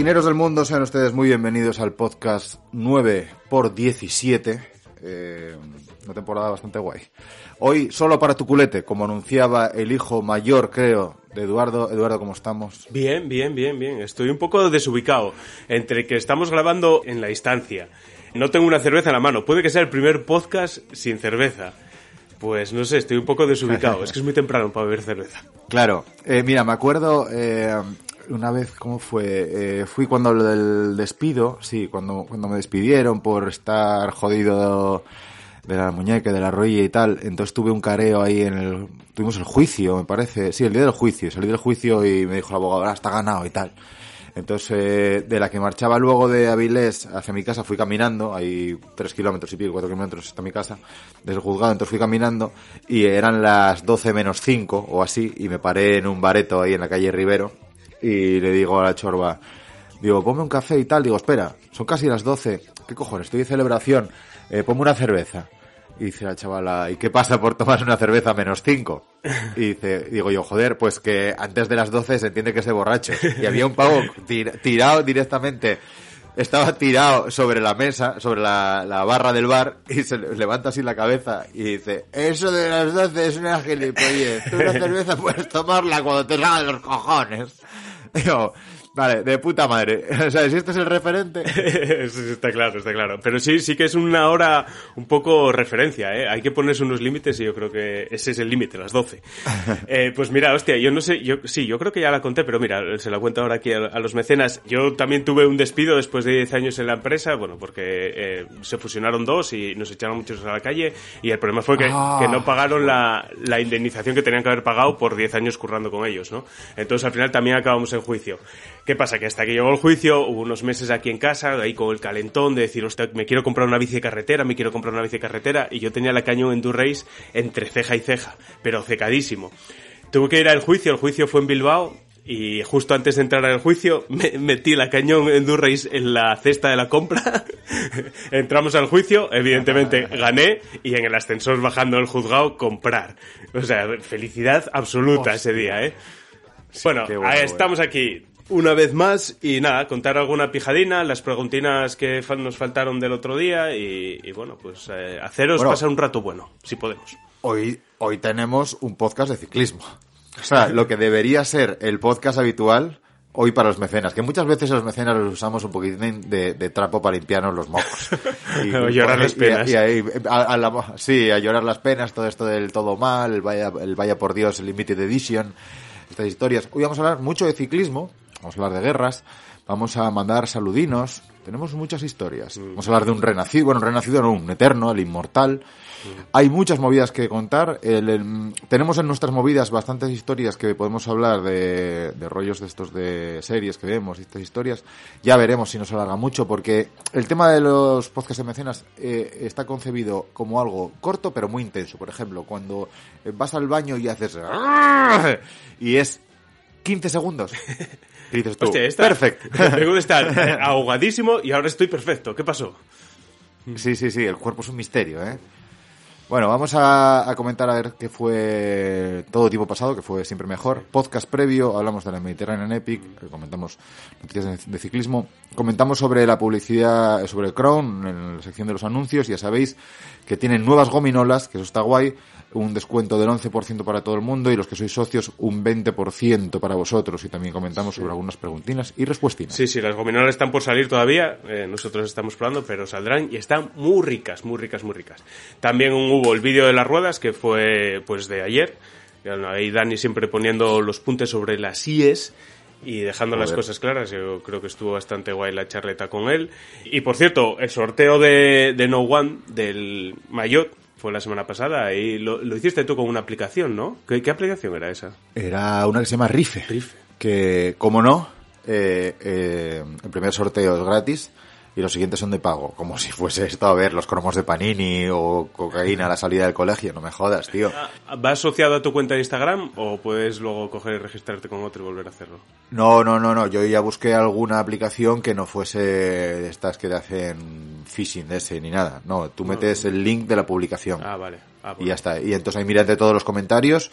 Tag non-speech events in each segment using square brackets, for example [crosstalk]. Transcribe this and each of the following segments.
Biquineros del mundo, sean ustedes muy bienvenidos al podcast 9 por 17 eh, una temporada bastante guay. Hoy solo para tu culete, como anunciaba el hijo mayor, creo, de Eduardo. Eduardo, ¿cómo estamos? Bien, bien, bien, bien. Estoy un poco desubicado entre que estamos grabando en la distancia. No tengo una cerveza en la mano. Puede que sea el primer podcast sin cerveza. Pues no sé, estoy un poco desubicado. es que es muy temprano para beber cerveza. Claro. Eh, mira, me acuerdo eh, una vez, ¿cómo fue? Eh, fui cuando lo del despido, sí, cuando, cuando me despidieron por estar jodido de la muñeca, de la rodilla y tal. Entonces tuve un careo ahí en el... Tuvimos el juicio, me parece. Sí, el día del juicio. Salí del juicio y me dijo el abogado, ahora está ganado y tal. Entonces, eh, de la que marchaba luego de Avilés hacia mi casa, fui caminando, hay tres kilómetros y pico, cuatro kilómetros hasta mi casa, desde el juzgado, entonces fui caminando y eran las doce menos cinco o así, y me paré en un bareto ahí en la calle Rivero, y le digo a la chorba, digo, ponme un café y tal, digo, espera, son casi las 12, ¿qué cojones? Estoy de celebración, eh, ponme una cerveza. Y dice la chavala, ¿y qué pasa por tomar una cerveza menos 5? Y dice, digo yo, joder, pues que antes de las 12 se entiende que es borracho. Y había un pavo tirado directamente estaba tirado sobre la mesa, sobre la, la, barra del bar, y se levanta así la cabeza y dice, eso de las 12 es una gilipollez, tú una [laughs] cerveza puedes tomarla cuando te salgan los cojones. Digo, Vale, de puta madre. [laughs] O sea, si este es el referente. [laughs] está claro, está claro. Pero sí, sí que es una hora un poco referencia, ¿eh? Hay que ponerse unos límites y yo creo que ese es el límite, las 12. [laughs] Eh, pues mira, hostia, yo no sé, yo sí, yo creo que ya la conté, pero mira, se la cuento ahora aquí a, los mecenas. Yo también tuve un despido después de 10 años en la empresa, bueno, porque eh, se fusionaron dos y nos echaron muchos a la calle y el problema fue que, Ah. que no pagaron la, la indemnización que tenían que haber pagado por 10 años currando con ellos, ¿no? Entonces al final también acabamos en juicio. ¿Qué pasa? Que hasta que llegó el juicio hubo unos meses aquí en casa, ahí con el calentón de decir, hostia, me quiero comprar una bici de carretera, me quiero comprar una bici de carretera, y yo tenía la cañón Endurrace entre ceja y ceja, pero cecadísimo. Tuve que ir al juicio, el juicio fue en Bilbao, y justo antes de entrar al juicio [laughs] me metí la cañón Endurrace en la cesta de la compra. [laughs] Entramos al juicio, evidentemente gané y en el ascensor bajando el juzgado comprar. O sea, felicidad absoluta ese día, ¿eh? Bueno, bueno, estamos aquí una vez más y nada, contar alguna pijadina, las preguntinas que nos faltaron del otro día y, y bueno, pues eh, haceros Bueno. pasar un rato bueno, si podemos. Hoy, hoy tenemos un podcast de ciclismo. O sea, lo que debería ser el podcast habitual hoy para los mecenas, que muchas veces los mecenas los usamos un poquitín de, de trapo para limpiarnos los mocos. [laughs] O llorar las y- penas. y a- a la- sí, a llorar las penas, todo esto del todo mal, el vaya, el vaya por Dios, el limited edition, estas historias. Hoy vamos a hablar mucho de ciclismo, vamos a hablar de guerras, vamos a mandar saludinos, tenemos muchas historias. Mm. Vamos a hablar de un renacido, bueno, un renacido no, un eterno, el inmortal. Hay muchas movidas que contar. El- el- tenemos en nuestras movidas bastantes historias que podemos hablar de, de rollos de estos de series que vemos y estas historias. Ya veremos si nos alarga mucho porque el tema de los podcasts de mecenas eh, está concebido como algo corto pero muy intenso. Por ejemplo, cuando vas al baño y haces y es 15 segundos. Y dices tú, Hostia, esta, perfecto. [laughs] Vengo de estar ahogadísimo y ahora estoy perfecto. ¿Qué pasó? Sí, sí, sí, el cuerpo es un misterio, ¿eh? Bueno, vamos a, a comentar a ver qué fue todo tipo pasado, que fue siempre mejor. Podcast previo, hablamos de la Mediterranean Epic, eh, comentamos noticias de, de ciclismo, comentamos sobre la publicidad, sobre Crown en la sección de los anuncios, ya sabéis que tienen nuevas gominolas, que eso está guay, un descuento del 11% para todo el mundo y los que sois socios un 20% para vosotros. Y también comentamos sobre algunas preguntinas y respuestinas. Sí, sí, las gominolas están por salir todavía, eh, nosotros estamos probando, pero saldrán y están muy ricas, muy ricas, muy ricas. También hubo el vídeo de las ruedas que fue pues de ayer, ahí Dani siempre poniendo los puntos sobre las IES y dejando las cosas claras. Yo creo que estuvo bastante guay la charleta con él. Y por cierto, el sorteo de, de No One del Mayotte fue la semana pasada y lo, lo hiciste tú con una aplicación, ¿no? ¿Qué, qué aplicación era esa? Era una que se llama Rife. Rife. Que, como no, eh, eh, el primer sorteo es gratis y los siguientes son de pago. Como si fuese esto a ver los cromos de Panini o cocaína a la salida del colegio. No me jodas, tío. ¿Va asociado a tu cuenta de Instagram o puedes luego coger y registrarte con otro y volver a hacerlo? No, no, no, no. Yo ya busqué alguna aplicación que no fuese de estas que te hacen phishing de ese ni nada. No, tú metes el link de la publicación. Ah, vale. Ah, y ya está. Y entonces ahí mirate todos los comentarios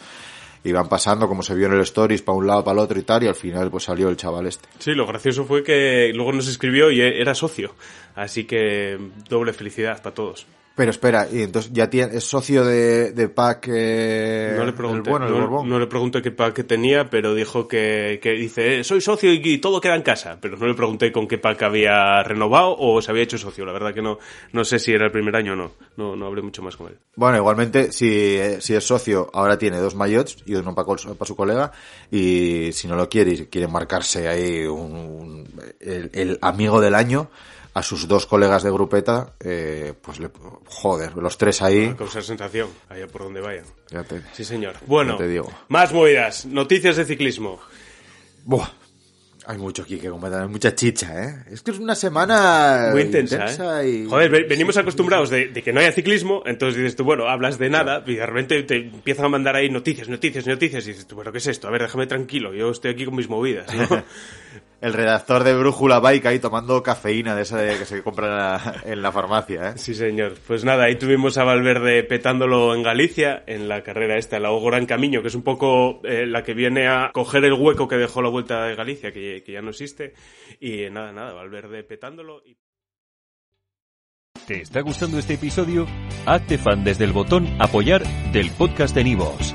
y van pasando como se vio en el stories para un lado, para el otro y tal. Y al final pues salió el chaval este. Sí, lo gracioso fue que luego nos escribió y era socio. Así que doble felicidad para todos. Pero espera, y entonces ya tiene, es socio de, de Pack. Eh, No le pregunté, el bueno, el no, Borbón. no le pregunté qué pack tenía, pero dijo que, que dice, "Eh, soy socio y, y todo queda en casa. Pero no le pregunté con qué pack había renovado o se había hecho socio. La verdad que no, no sé si era el primer año o no. No, no hablé mucho más con él. Bueno, igualmente, si, si es socio, ahora tiene dos maillots y uno para, su colega. Y si no lo quiere y quiere marcarse ahí un, un- el, el amigo del año a sus dos colegas de grupeta, eh, pues le, joder, los tres ahí. A causar sensación, allá por donde vayan. Ya te, Sí, señor. Bueno, Ya te digo. más movidas. Noticias de ciclismo. Buah, hay mucho aquí que comentar, hay mucha chicha, ¿eh? Es que es una semana Muy intensa, ¿eh? y... Joder, ve- venimos acostumbrados de, de que no haya ciclismo, entonces dices tú, bueno, hablas de nada y de repente te empiezan a mandar ahí noticias, noticias, noticias y dices tú, bueno, ¿qué es esto? A ver, déjame tranquilo, yo estoy aquí con mis movidas, ¿no? [laughs] El redactor de Brújula Bike ahí tomando cafeína de esa de que se compra en la, en la farmacia, ¿eh? Sí, señor. Pues nada, ahí tuvimos a Valverde petándolo en Galicia, en la carrera esta, la O Gran Camino, que es un poco eh, la que viene a coger el hueco que dejó la Vuelta de Galicia, que, que ya no existe. Y eh, nada, nada, Valverde petándolo. Y... ¿Te está gustando este episodio? Hazte fan desde el botón Apoyar del podcast de Nivos.